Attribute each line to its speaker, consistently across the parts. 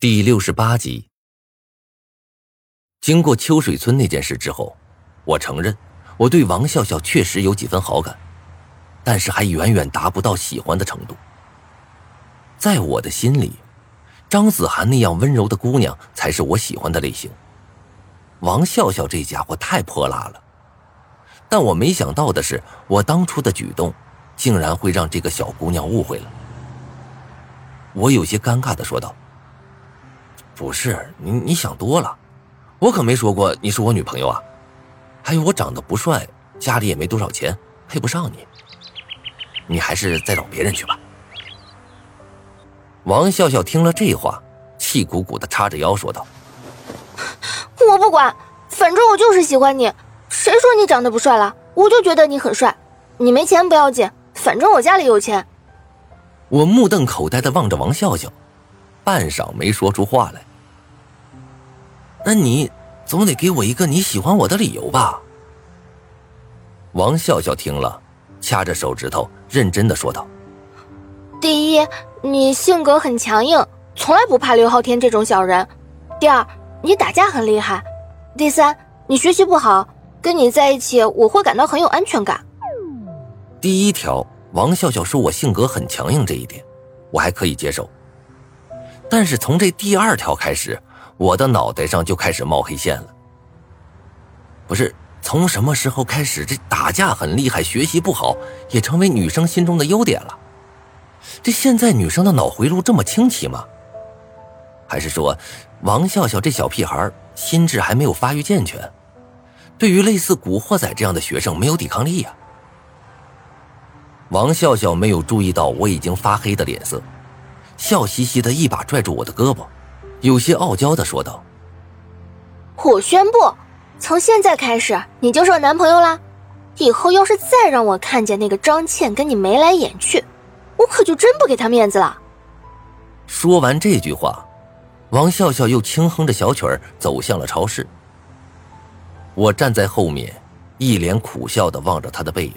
Speaker 1: 第六十八集。经过秋水村那件事之后，我承认我对王笑笑确实有几分好感，但是还远远达不到喜欢的程度。在我的心里，张子涵那样温柔的姑娘才是我喜欢的类型。王笑笑这家伙太泼辣了，但我没想到的是，我当初的举动竟然会让这个小姑娘误会了。我有些尴尬的说道。不是你，你想多了，我可没说过你是我女朋友啊。还有我长得不帅，家里也没多少钱，配不上你。你还是再找别人去吧。王笑笑听了这话，气鼓鼓的叉着腰说道：“
Speaker 2: 我不管，反正我就是喜欢你。谁说你长得不帅了？我就觉得你很帅。你没钱不要紧，反正我家里有钱。”
Speaker 1: 我目瞪口呆的望着王笑笑，半晌没说出话来。那你总得给我一个你喜欢我的理由吧？王笑笑听了，掐着手指头，认真的说道：“
Speaker 2: 第一，你性格很强硬，从来不怕刘昊天这种小人；第二，你打架很厉害；第三，你学习不好，跟你在一起我会感到很有安全感。”
Speaker 1: 第一条，王笑笑说我性格很强硬这一点，我还可以接受。但是从这第二条开始。我的脑袋上就开始冒黑线了。不是从什么时候开始，这打架很厉害，学习不好也成为女生心中的优点了？这现在女生的脑回路这么清奇吗？还是说，王笑笑这小屁孩心智还没有发育健全，对于类似古惑仔这样的学生没有抵抗力呀？王笑笑没有注意到我已经发黑的脸色，笑嘻嘻的一把拽住我的胳膊。有些傲娇的说道：“
Speaker 2: 我宣布，从现在开始你就是我男朋友啦！以后要是再让我看见那个张倩跟你眉来眼去，我可就真不给她面子了。”
Speaker 1: 说完这句话，王笑笑又轻哼着小曲儿走向了超市。我站在后面，一脸苦笑的望着他的背影。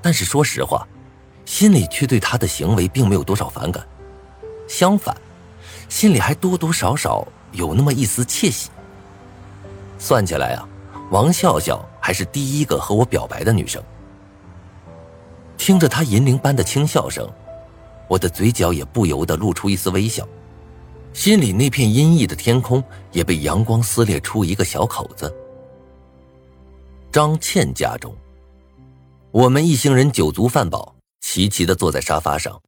Speaker 1: 但是说实话，心里却对他的行为并没有多少反感，相反。心里还多多少少有那么一丝窃喜。算起来啊，王笑笑还是第一个和我表白的女生。听着她银铃般的轻笑声，我的嘴角也不由得露出一丝微笑，心里那片阴翳的天空也被阳光撕裂出一个小口子。张倩家中，我们一行人酒足饭饱，齐齐的坐在沙发上，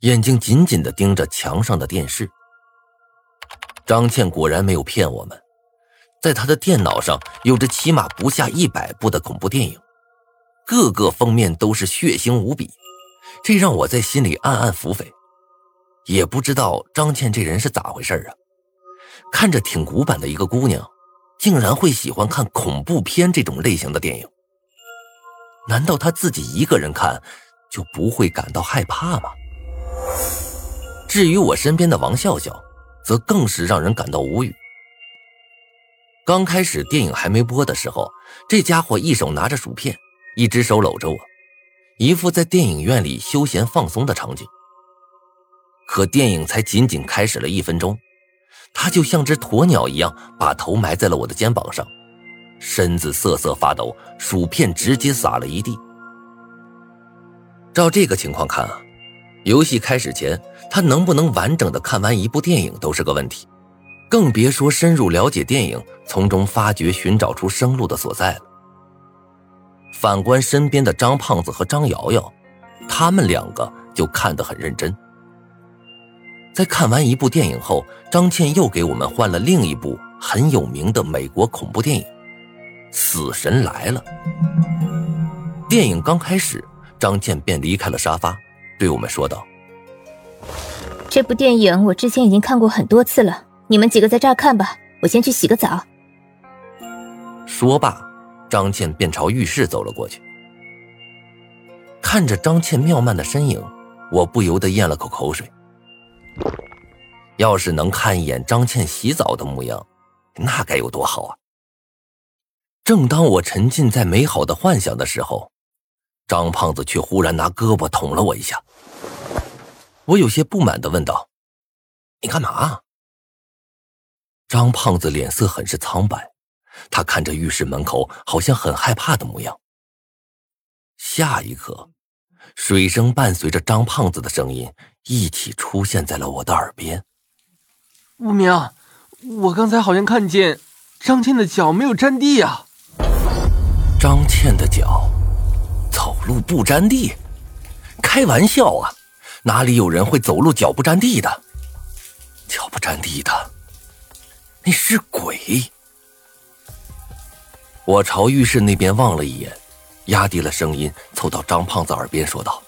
Speaker 1: 眼睛紧紧的盯着墙上的电视。张倩果然没有骗我们，在她的电脑上有着起码不下一百部的恐怖电影，各个封面都是血腥无比，这让我在心里暗暗腹诽。也不知道张倩这人是咋回事啊？看着挺古板的一个姑娘，竟然会喜欢看恐怖片这种类型的电影。难道她自己一个人看就不会感到害怕吗？至于我身边的王笑笑。则更是让人感到无语。刚开始电影还没播的时候，这家伙一手拿着薯片，一只手搂着我，一副在电影院里休闲放松的场景。可电影才仅仅开始了一分钟，他就像只鸵鸟一样把头埋在了我的肩膀上，身子瑟瑟发抖，薯片直接洒了一地。照这个情况看啊。游戏开始前，他能不能完整的看完一部电影都是个问题，更别说深入了解电影，从中发掘、寻找出生路的所在了。反观身边的张胖子和张瑶瑶，他们两个就看得很认真。在看完一部电影后，张倩又给我们换了另一部很有名的美国恐怖电影《死神来了》。电影刚开始，张倩便离开了沙发。对我们说道：“
Speaker 3: 这部电影我之前已经看过很多次了，你们几个在这儿看吧，我先去洗个澡。”
Speaker 1: 说罢，张倩便朝浴室走了过去。看着张倩妙曼的身影，我不由得咽了口口水。要是能看一眼张倩洗澡的模样，那该有多好啊！正当我沉浸在美好的幻想的时候，张胖子却忽然拿胳膊捅了我一下，我有些不满的问道：“你干嘛？”张胖子脸色很是苍白，他看着浴室门口，好像很害怕的模样。下一刻，水声伴随着张胖子的声音一起出现在了我的耳边。
Speaker 4: 无名，我刚才好像看见张倩的脚没有沾地呀。
Speaker 1: 张倩的脚走路不沾地？开玩笑啊！哪里有人会走路脚不沾地的？脚不沾地的，那是鬼。我朝浴室那边望了一眼。压低了声音，凑到张胖子耳边说道：“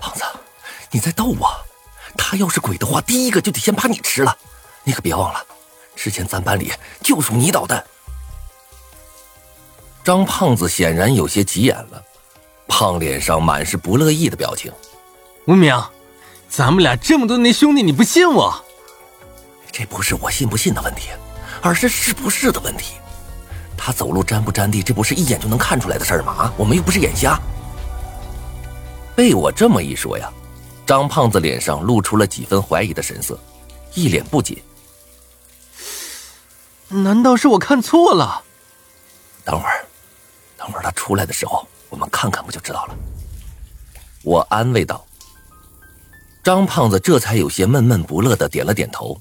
Speaker 1: 胖子，你在逗我？他要是鬼的话，第一个就得先把你吃了。你可别忘了，之前咱班里就属你捣蛋。”张胖子显然有些急眼了，胖脸上满是不乐意的表情。
Speaker 4: 无名，咱们俩这么多年兄弟，你不信我？
Speaker 1: 这不是我信不信的问题，而是是不是的问题。他走路沾不沾地，这不是一眼就能看出来的事儿吗？啊，我们又不是眼瞎。被我这么一说呀，张胖子脸上露出了几分怀疑的神色，一脸不解。
Speaker 4: 难道是我看错了？
Speaker 1: 等会儿，等会儿他出来的时候，我们看看不就知道了。我安慰道。张胖子这才有些闷闷不乐的点了点头，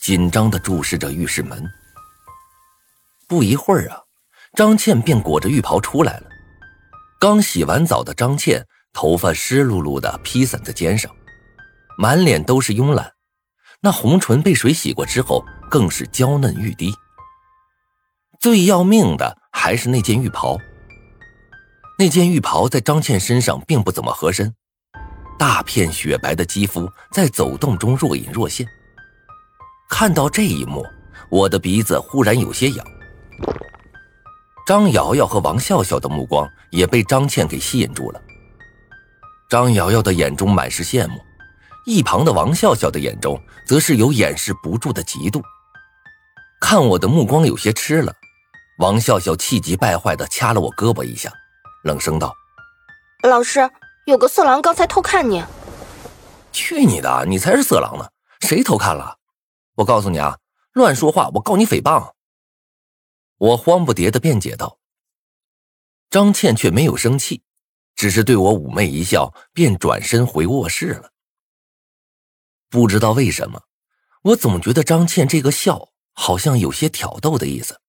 Speaker 1: 紧张的注视着浴室门。不一会儿啊，张倩便裹着浴袍出来了。刚洗完澡的张倩，头发湿漉漉的披散在肩上，满脸都是慵懒，那红唇被水洗过之后更是娇嫩欲滴。最要命的还是那件浴袍。那件浴袍在张倩身上并不怎么合身，大片雪白的肌肤在走动中若隐若现。看到这一幕，我的鼻子忽然有些痒。张瑶瑶和王笑笑的目光也被张倩给吸引住了。张瑶瑶的眼中满是羡慕，一旁的王笑笑的眼中则是有掩饰不住的嫉妒。看我的目光有些吃了，王笑笑气急败坏的掐了我胳膊一下，冷声道：“
Speaker 2: 老师，有个色狼刚才偷看你。”“
Speaker 1: 去你的！你才是色狼呢！谁偷看了？我告诉你啊，乱说话，我告你诽谤。”我慌不迭的辩解道：“张倩却没有生气，只是对我妩媚一笑，便转身回卧室了。不知道为什么，我总觉得张倩这个笑好像有些挑逗的意思。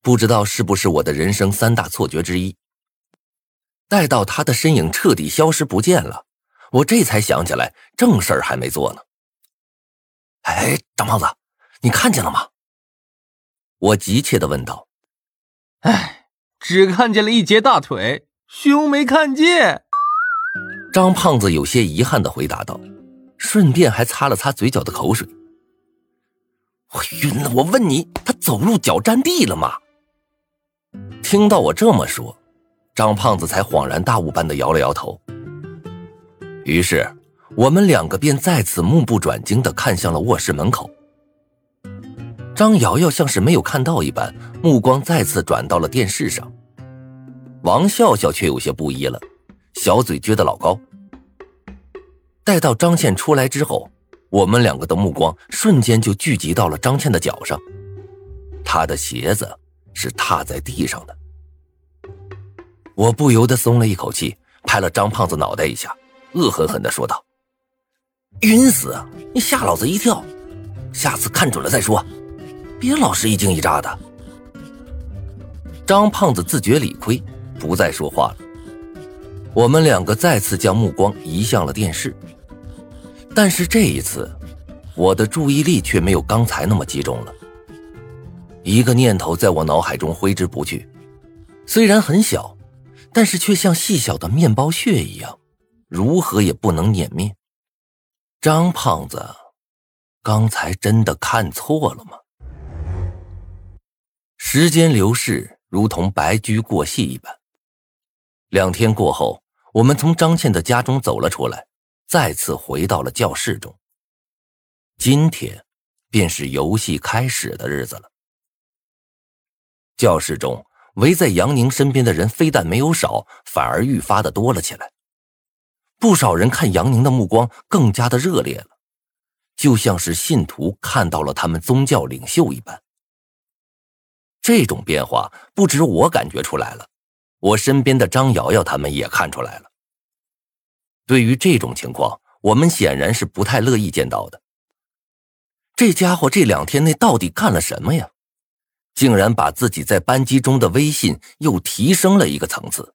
Speaker 1: 不知道是不是我的人生三大错觉之一。待到他的身影彻底消失不见了，我这才想起来正事儿还没做呢。哎，张胖子，你看见了吗？”我急切的问道：“
Speaker 4: 哎，只看见了一截大腿，胸没看见。”
Speaker 1: 张胖子有些遗憾的回答道，顺便还擦了擦嘴角的口水。我晕了！我问你，他走路脚沾地了吗？听到我这么说，张胖子才恍然大悟般的摇了摇头。于是，我们两个便再次目不转睛的看向了卧室门口。张瑶瑶像是没有看到一般，目光再次转到了电视上。王笑笑却有些不依了，小嘴撅得老高。待到张倩出来之后，我们两个的目光瞬间就聚集到了张倩的脚上，她的鞋子是踏在地上的。我不由得松了一口气，拍了张胖子脑袋一下，恶狠狠地说道：“晕死！你吓老子一跳，下次看准了再说。”别老是一惊一乍的。张胖子自觉理亏，不再说话了。我们两个再次将目光移向了电视，但是这一次，我的注意力却没有刚才那么集中了。一个念头在我脑海中挥之不去，虽然很小，但是却像细小的面包屑一样，如何也不能碾灭。张胖子，刚才真的看错了吗？时间流逝，如同白驹过隙一般。两天过后，我们从张倩的家中走了出来，再次回到了教室中。今天，便是游戏开始的日子了。教室中围在杨宁身边的人非但没有少，反而愈发的多了起来。不少人看杨宁的目光更加的热烈了，就像是信徒看到了他们宗教领袖一般。这种变化不止我感觉出来了，我身边的张瑶瑶他们也看出来了。对于这种情况，我们显然是不太乐意见到的。这家伙这两天内到底干了什么呀？竟然把自己在班级中的威信又提升了一个层次。